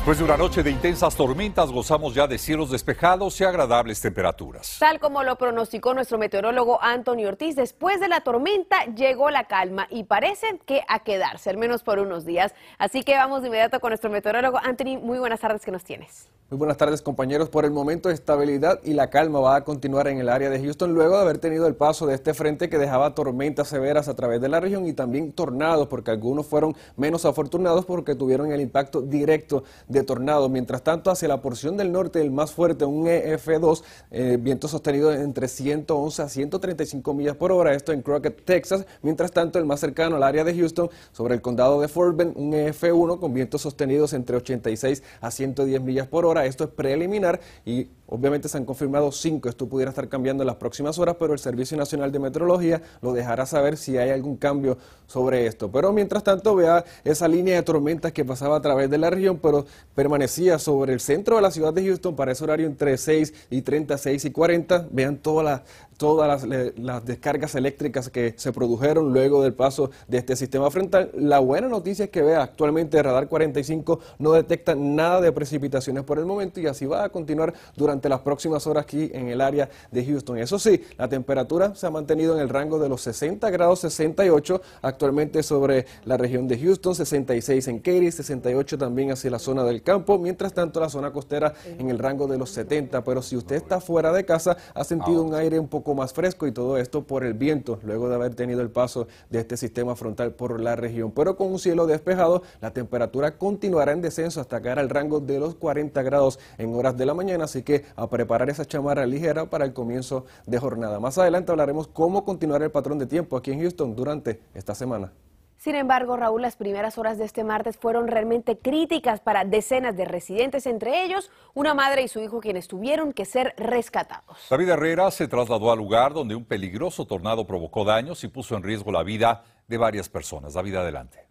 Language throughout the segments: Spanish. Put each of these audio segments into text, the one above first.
Después de una noche de intensas tormentas, gozamos ya de cielos despejados y agradables temperaturas. Tal como lo pronosticó nuestro meteorólogo Anthony Ortiz, después de la tormenta llegó la calma y parece que a quedarse, al menos por unos días. Así que vamos de inmediato con nuestro meteorólogo Anthony. Muy buenas tardes, ¿qué nos tienes? Muy buenas tardes compañeros. Por el momento estabilidad y la calma va a continuar en el área de Houston luego de haber tenido el paso de este frente que dejaba tormentas severas a través de la región y también tornados porque algunos fueron menos afortunados porque tuvieron el impacto directo de tornados. Mientras tanto hacia la porción del norte el más fuerte, un EF2, eh, viento sostenido entre 111 a 135 millas por hora, esto en Crockett, Texas. Mientras tanto el más cercano al área de Houston sobre el condado de Fort Bend, un EF1 con vientos sostenidos entre 86 a 110 millas por hora esto es preliminar y obviamente se han confirmado cinco. Esto pudiera estar cambiando en las próximas horas, pero el Servicio Nacional de Meteorología lo dejará saber si hay algún cambio sobre esto. Pero mientras tanto, vea esa línea de tormentas que pasaba a través de la región, pero permanecía sobre el centro de la ciudad de Houston para ese horario entre 6 y 36 y 40. Vean todas las todas las, descargas eléctricas que se produjeron luego del paso de este sistema frontal. La buena noticia es que vea actualmente el radar 45 no detecta nada de precipitaciones por el momento y así va a continuar durante las próximas horas aquí en el área de Houston. Eso sí, la temperatura se ha mantenido en el rango de los 60 grados 68 actualmente sobre la región de Houston, 66 en Katy, 68 también hacia la zona del campo, mientras tanto la zona costera en el rango de los 70, pero si usted está fuera de casa ha sentido un aire un poco más fresco y todo esto por el viento, luego de haber tenido el paso de este sistema frontal por la región. Pero con un cielo despejado, la temperatura continuará en descenso hasta caer al rango de los 40 grados en horas de la mañana, así que a preparar esa chamarra ligera para el comienzo de jornada. Más adelante hablaremos cómo continuar el patrón de tiempo aquí en Houston durante esta semana. Sin embargo, Raúl, las primeras horas de este martes fueron realmente críticas para decenas de residentes, entre ellos una madre y su hijo quienes tuvieron que ser rescatados. David Herrera se trasladó al lugar donde un peligroso tornado provocó daños y puso en riesgo la vida de varias personas. David, adelante.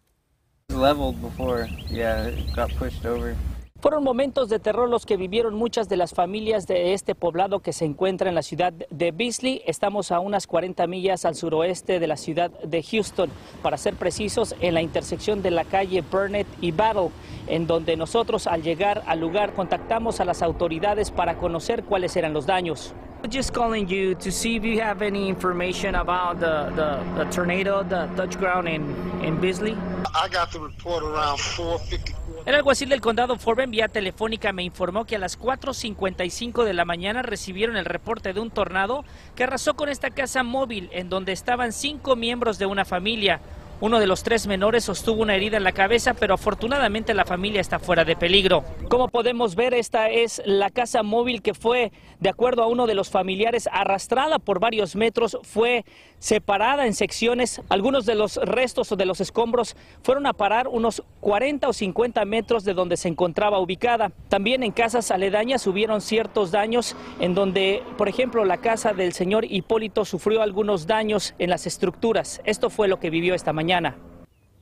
Fueron momentos de terror los que vivieron muchas de las familias de este poblado que se encuentra en la ciudad de Beasley. Estamos a unas 40 millas al suroeste de la ciudad de Houston, para ser precisos, en la intersección de la calle Burnett y Battle, en donde nosotros al llegar al lugar contactamos a las autoridades para conocer cuáles eran los daños. Just calling you to see if you have any information about the, the, ground in Beasley. I got the report around 450 el alguacil del condado Fort vía telefónica me informó que a las 4.55 de la mañana recibieron el reporte de un tornado que arrasó con esta casa móvil en donde estaban cinco miembros de una familia. Uno de los tres menores sostuvo una herida en la cabeza, pero afortunadamente la familia está fuera de peligro. Como podemos ver, esta es la casa móvil que fue, de acuerdo a uno de los familiares, arrastrada por varios metros, fue separada en secciones. Algunos de los restos o de los escombros fueron a parar unos 40 o 50 metros de donde se encontraba ubicada. También en casas aledañas hubieron ciertos daños en donde, por ejemplo, la casa del señor Hipólito sufrió algunos daños en las estructuras. Esto fue lo que vivió esta mañana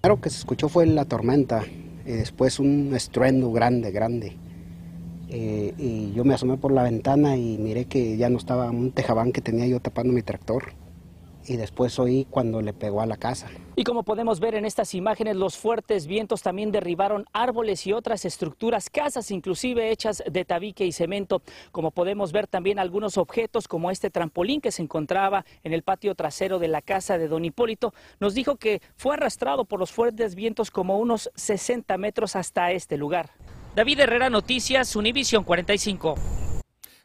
Lo que se escuchó fue la tormenta y después un estruendo grande, grande. Eh, y yo me asomé por la ventana y miré que ya no estaba un tejabán que tenía yo tapando mi tractor y después oí cuando le pegó a la casa. Y como podemos ver en estas imágenes, los fuertes vientos también derribaron árboles y otras estructuras, casas inclusive hechas de tabique y cemento. Como podemos ver también algunos objetos como este trampolín que se encontraba en el patio trasero de la casa de don Hipólito, nos dijo que fue arrastrado por los fuertes vientos como unos 60 metros hasta este lugar. David Herrera Noticias, Univision 45.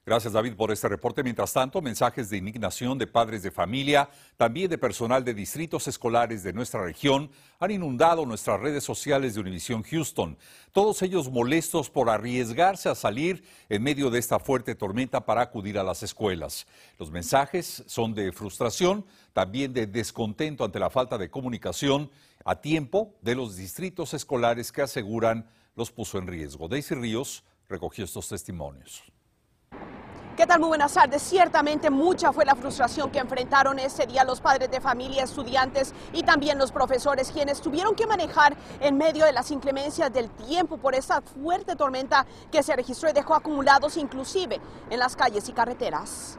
Gracias David por este reporte. Mientras tanto, mensajes de indignación de padres de familia, también de personal de distritos escolares de nuestra región, han inundado nuestras redes sociales de Univision Houston. Todos ellos molestos por arriesgarse a salir en medio de esta fuerte tormenta para acudir a las escuelas. Los mensajes son de frustración, también de descontento ante la falta de comunicación a tiempo de los distritos escolares que aseguran los puso en riesgo. Daisy Ríos recogió estos testimonios. ¿Qué tal? Muy buenas tardes. Ciertamente mucha fue la frustración que enfrentaron ese día los padres de familia, estudiantes y también los profesores, quienes tuvieron que manejar en medio de las inclemencias del tiempo por esa fuerte tormenta que se registró y dejó acumulados inclusive en las calles y carreteras.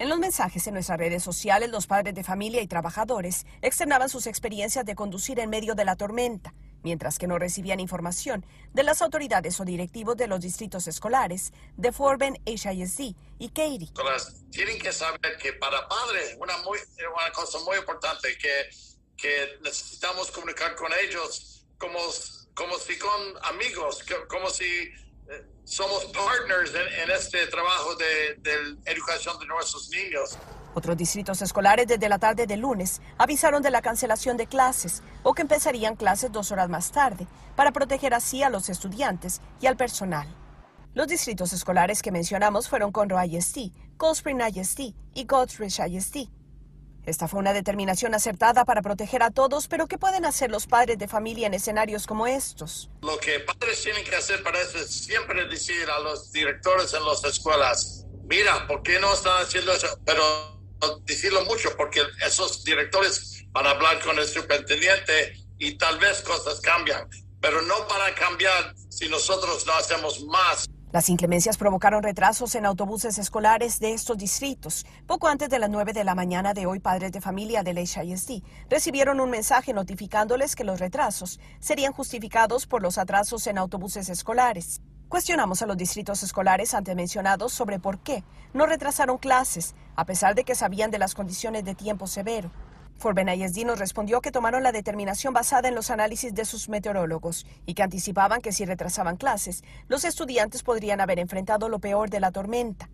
En los mensajes en nuestras redes sociales, los padres de familia y trabajadores externaban sus experiencias de conducir en medio de la tormenta, mientras que no recibían información de las autoridades o directivos de los distritos escolares de Forben, HISD y Katy. Tienen que saber que para padres una, una cosa muy importante que, que necesitamos comunicar con ellos como, como si con amigos, como si somos partners en, este trabajo de, de educación de nuestros niños. Otros distritos escolares desde la tarde del lunes avisaron de la cancelación de clases o que empezarían clases dos horas más tarde para proteger así a los estudiantes y al personal. Los distritos escolares que mencionamos fueron Conroe ISD, Cold Spring ISD y Godrich ISD. Esta fue una determinación acertada para proteger a todos, pero ¿qué pueden hacer los padres de familia en escenarios como estos? Lo que padres tienen que hacer para eso es siempre decir a los directores en las escuelas, mira, ¿por qué no están haciendo eso? Pero decirlo mucho, porque esos directores van a hablar con el superintendente y tal vez cosas cambian, pero no para cambiar si nosotros no hacemos más. Las inclemencias provocaron retrasos en autobuses escolares de estos distritos. Poco antes de las 9 de la mañana de hoy, padres de familia del HISD recibieron un mensaje notificándoles que los retrasos serían justificados por los atrasos en autobuses escolares. Cuestionamos a los distritos escolares antes mencionados sobre por qué no retrasaron clases, a pesar de que sabían de las condiciones de tiempo severo. Forben ISD respondió que tomaron la determinación basada en los análisis de sus meteorólogos y que anticipaban que si retrasaban clases, los estudiantes podrían haber enfrentado lo peor de la tormenta.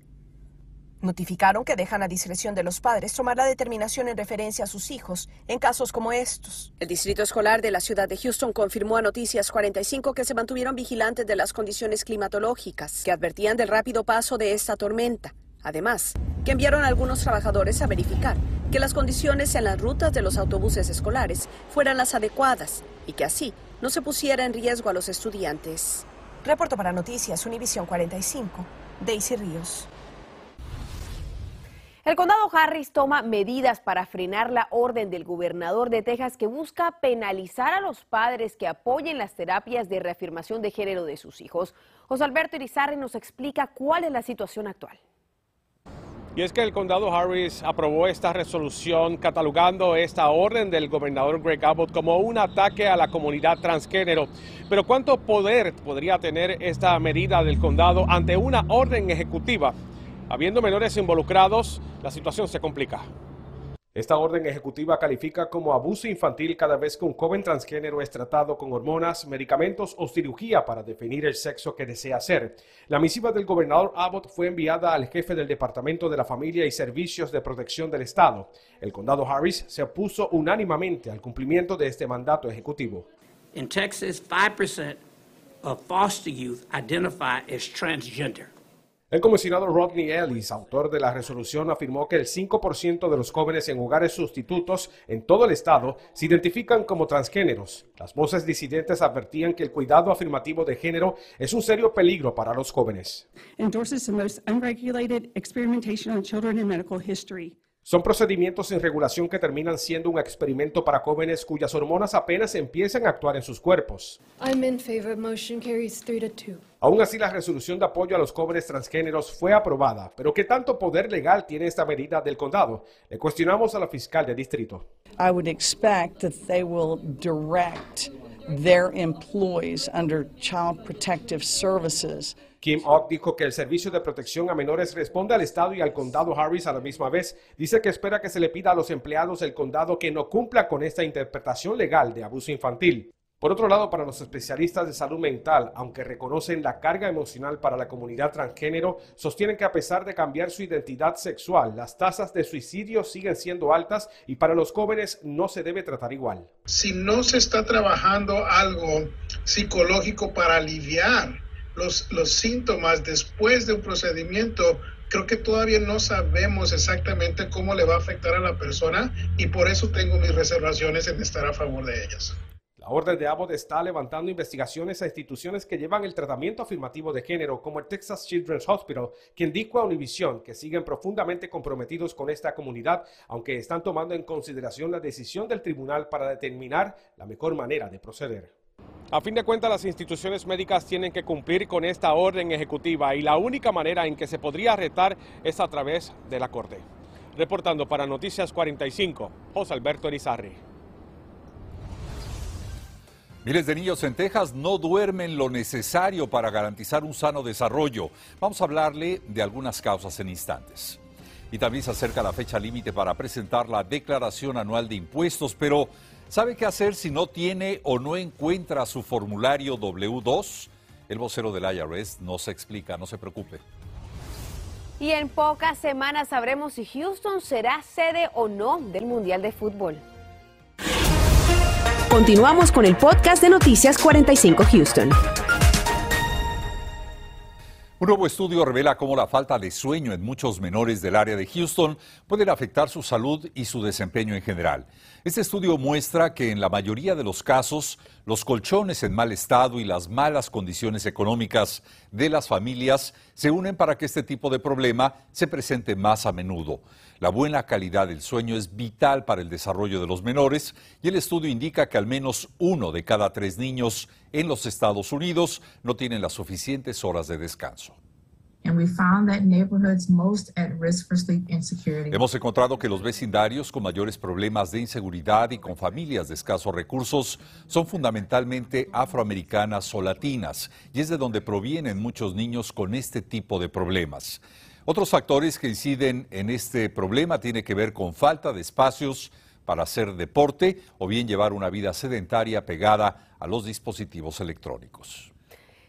Notificaron que dejan a discreción de los padres tomar la determinación en referencia a sus hijos en casos como estos. El distrito escolar de la ciudad de Houston confirmó a Noticias 45 que se mantuvieron vigilantes de las condiciones climatológicas que advertían del rápido paso de esta tormenta. Además, que enviaron a algunos trabajadores a verificar que las condiciones en las rutas de los autobuses escolares fueran las adecuadas y que así no se pusiera en riesgo a los estudiantes. Reporto para Noticias Univisión 45, Daisy Ríos. El condado Harris toma medidas para frenar la orden del gobernador de Texas que busca penalizar a los padres que apoyen las terapias de reafirmación de género de sus hijos. José Alberto Irizarry nos explica cuál es la situación actual. Y es que el condado Harris aprobó esta resolución catalogando esta orden del gobernador Greg Abbott como un ataque a la comunidad transgénero. Pero ¿cuánto poder podría tener esta medida del condado ante una orden ejecutiva? Habiendo menores involucrados, la situación se complica. Esta orden ejecutiva califica como abuso infantil cada vez que un joven transgénero es tratado con hormonas, medicamentos o cirugía para definir el sexo que desea ser. La misiva del gobernador Abbott fue enviada al jefe del Departamento de la Familia y Servicios de Protección del Estado. El condado Harris se opuso unánimemente al cumplimiento de este mandato ejecutivo. En Texas, 5% of foster youth identify as transgender. El comisionado Rodney Ellis, autor de la resolución, afirmó que el 5% de los jóvenes en hogares sustitutos en todo el estado se identifican como transgéneros. Las voces disidentes advertían que el cuidado afirmativo de género es un serio peligro para los jóvenes. Endorses the most unregulated experimentation on children in medical history. Son procedimientos sin regulación que terminan siendo un experimento para jóvenes cuyas hormonas apenas empiezan a actuar en sus cuerpos. Aún así, la resolución de apoyo a los jóvenes transgéneros fue aprobada, pero ¿qué tanto poder legal tiene esta medida del condado? Le cuestionamos a la fiscal de distrito. I would expect that they will direct their employees under Child Protective Services Kim Ock dijo que el Servicio de Protección a Menores responde al Estado y al Condado Harris a la misma vez. Dice que espera que se le pida a los empleados del condado que no cumpla con esta interpretación legal de abuso infantil. Por otro lado, para los especialistas de salud mental, aunque reconocen la carga emocional para la comunidad transgénero, sostienen que a pesar de cambiar su identidad sexual, las tasas de suicidio siguen siendo altas y para los jóvenes no se debe tratar igual. Si no se está trabajando algo psicológico para aliviar los, síntomas después de un procedimiento, creo que todavía no sabemos exactamente cómo le va a afectar a la persona y por eso tengo mis reservaciones en estar a favor de ellas. La Orden de Abbott está levantando investigaciones a instituciones que llevan el tratamiento afirmativo de género, como el Texas Children's Hospital, quien dijo a Univision que siguen profundamente comprometidos con esta comunidad, aunque están tomando en consideración la decisión del tribunal para determinar la mejor manera de proceder. A fin de cuentas, las instituciones médicas tienen que cumplir con esta orden ejecutiva y la única manera en que se podría retar es a través de la Corte. Reportando para Noticias 45, José Alberto Erizarri. Miles de niños en Texas no duermen lo necesario para garantizar un sano desarrollo. Vamos a hablarle de algunas causas en instantes. Y también se acerca la fecha límite para presentar la declaración anual de impuestos, pero ¿sabe qué hacer si no tiene o no encuentra su formulario W2? El vocero del IRS no se explica, no se preocupe. Y en pocas semanas sabremos si Houston será sede o no del Mundial de Fútbol. Continuamos con el podcast de Noticias 45 Houston. Un nuevo estudio revela cómo la falta de sueño en muchos menores del área de Houston puede afectar su salud y su desempeño en general. Este estudio muestra que en la mayoría de los casos, los colchones en mal estado y las malas condiciones económicas de las familias se unen para que este tipo de problema se presente más a menudo. La buena calidad del sueño es vital para el desarrollo de los menores y el estudio indica que al menos uno de cada tres niños en los Estados Unidos no tienen las suficientes horas de descanso. Hemos encontrado que los vecindarios con mayores problemas de inseguridad y con familias de escasos recursos son fundamentalmente afroamericanas o latinas, y es de donde provienen muchos niños con este tipo de problemas. Otros factores que inciden en este problema tienen que ver con falta de espacios para hacer deporte o bien llevar una vida sedentaria pegada a los dispositivos electrónicos.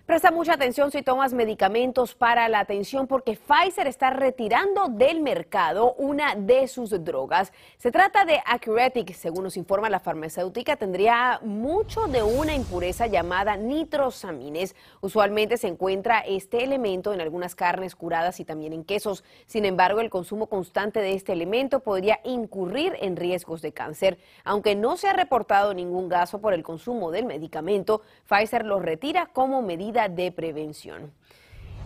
Presta mucha atención si tomas medicamentos para la atención porque Pfizer está retirando del mercado una de sus drogas. Se trata de Acuretic, según nos informa la farmacéutica, tendría mucho de una impureza llamada nitrosamines. Usualmente se encuentra este elemento en algunas carnes curadas y también en quesos. Sin embargo, el consumo constante de este elemento podría incurrir en riesgos de cáncer. Aunque no se ha reportado ningún gasto por el consumo del medicamento, Pfizer lo retira como medida de prevención.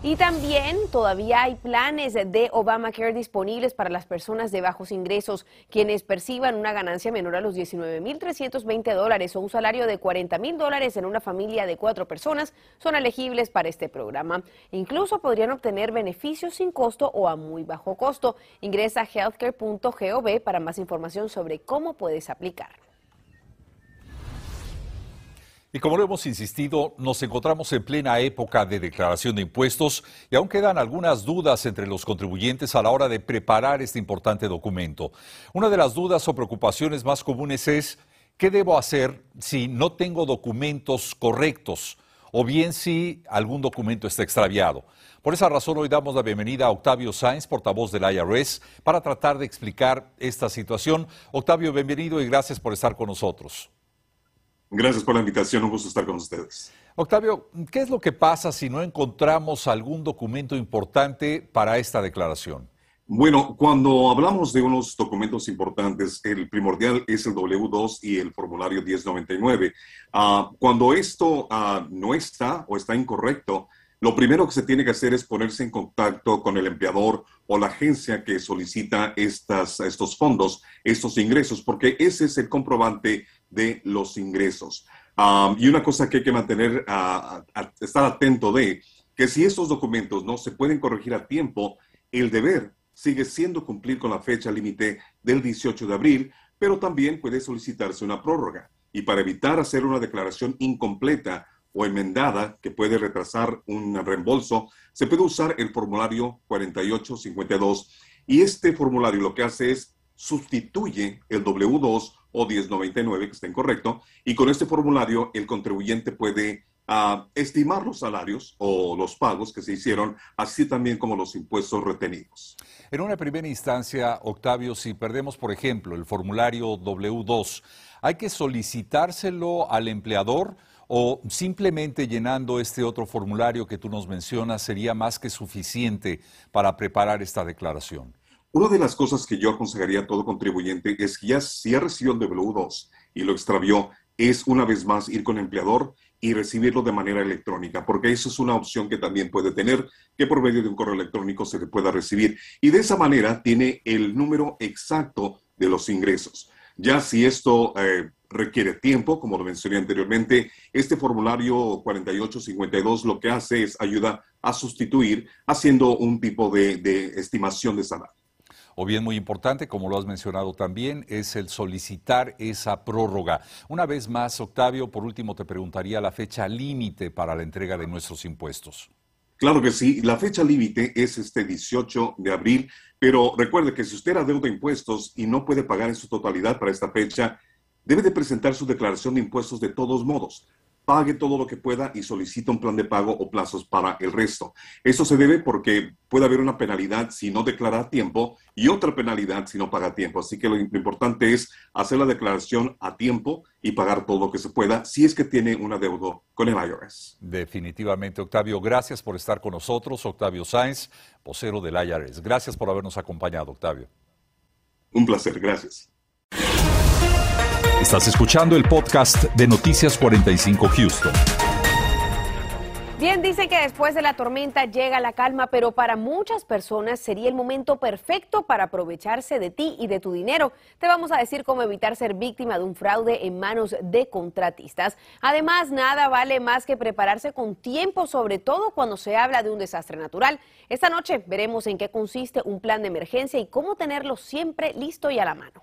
Y también todavía hay planes de Obamacare disponibles para las personas de bajos ingresos, quienes perciban una ganancia menor a los 19.320 dólares o un salario de 40.000 dólares en una familia de cuatro personas, son elegibles para este programa. Incluso podrían obtener beneficios sin costo o a muy bajo costo. Ingresa a healthcare.gov para más información sobre cómo puedes aplicar. Y como lo hemos insistido, nos encontramos en plena época de declaración de impuestos y aún quedan algunas dudas entre los contribuyentes a la hora de preparar este importante documento. Una de las dudas o preocupaciones más comunes es, ¿qué debo hacer si no tengo documentos correctos? o bien si algún documento está extraviado. Por esa razón hoy damos la bienvenida a Octavio Sáenz, portavoz del IRS, para tratar de explicar esta situación. Octavio, bienvenido y gracias por estar con nosotros. Gracias por la invitación, un gusto estar con ustedes. Octavio, ¿qué es lo que pasa si no encontramos algún documento importante para esta declaración? Bueno, cuando hablamos de unos documentos importantes, el primordial es el W2 y el formulario 1099. Ah, cuando esto ah, no está o está incorrecto, lo primero que se tiene que hacer es ponerse en contacto con el empleador o la agencia que solicita estas, estos fondos, estos ingresos, porque ese es el comprobante de los ingresos. y una cosa que hay que mantener, estar atento de, que si estos documentos no se pueden corregir a tiempo, el deber sigue siendo cumplir con la fecha límite del 18 de abril, pero también puede solicitarse una prórroga. Y para evitar hacer una declaración incompleta o enmendada que puede retrasar un reembolso, se puede usar el formulario 4852. Y este formulario lo que hace es sustituye el W2 o 1099, que está incorrecto, y con este formulario el contribuyente puede ah, estimar los salarios o los pagos que se hicieron, así también como los impuestos retenidos. En una primera instancia, Octavio, si perdemos, por ejemplo, el formulario W2, ¿hay que solicitárselo al empleador? ¿O simplemente llenando este otro formulario que tú nos mencionas sería más que suficiente para preparar esta declaración? Una de las cosas que yo aconsejaría a todo contribuyente es que ya si ha recibido el W2 y lo extravió, es una vez más ir con el empleador y recibirlo de manera electrónica, porque eso es una opción que también puede tener, que por medio de un correo electrónico se le pueda recibir. Y de esa manera tiene el número exacto de los ingresos. Ya si esto eh, requiere tiempo, como lo mencioné anteriormente, este formulario 4852 lo que hace es ayuda a sustituir haciendo un tipo de estimación de salario. O bien muy importante, como lo has mencionado también, es el solicitar esa prórroga. Una vez más, Octavio, por último te preguntaría la fecha límite para la entrega de nuestros impuestos. Claro que sí, la fecha límite es este 18 de abril, pero recuerde que si usted adeuda impuestos y no puede pagar en su totalidad para esta fecha, debe de presentar su declaración de impuestos de todos modos pague todo lo que pueda y solicite un plan de pago o plazos para el resto. Eso se debe porque puede haber una penalidad si no declara a tiempo y otra penalidad si no paga a tiempo. Así que lo, importante es hacer la declaración a tiempo y pagar todo lo que se pueda si es que tiene un adeudo con el IRS. Definitivamente, Octavio, gracias por estar con nosotros. Octavio Sáenz, vocero del IRS. Gracias por habernos acompañado, Octavio. Un placer, gracias. Estás escuchando el podcast de Noticias 45 Houston. Bien, dicen que después de la tormenta llega la calma, pero para muchas personas sería el momento perfecto para aprovecharse de ti y de tu dinero. Te vamos a decir cómo evitar ser víctima de un fraude en manos de contratistas. Además, nada vale más que prepararse con tiempo, sobre todo cuando se habla de un desastre natural. Esta noche veremos en qué consiste un plan de emergencia y cómo tenerlo siempre listo y a la mano.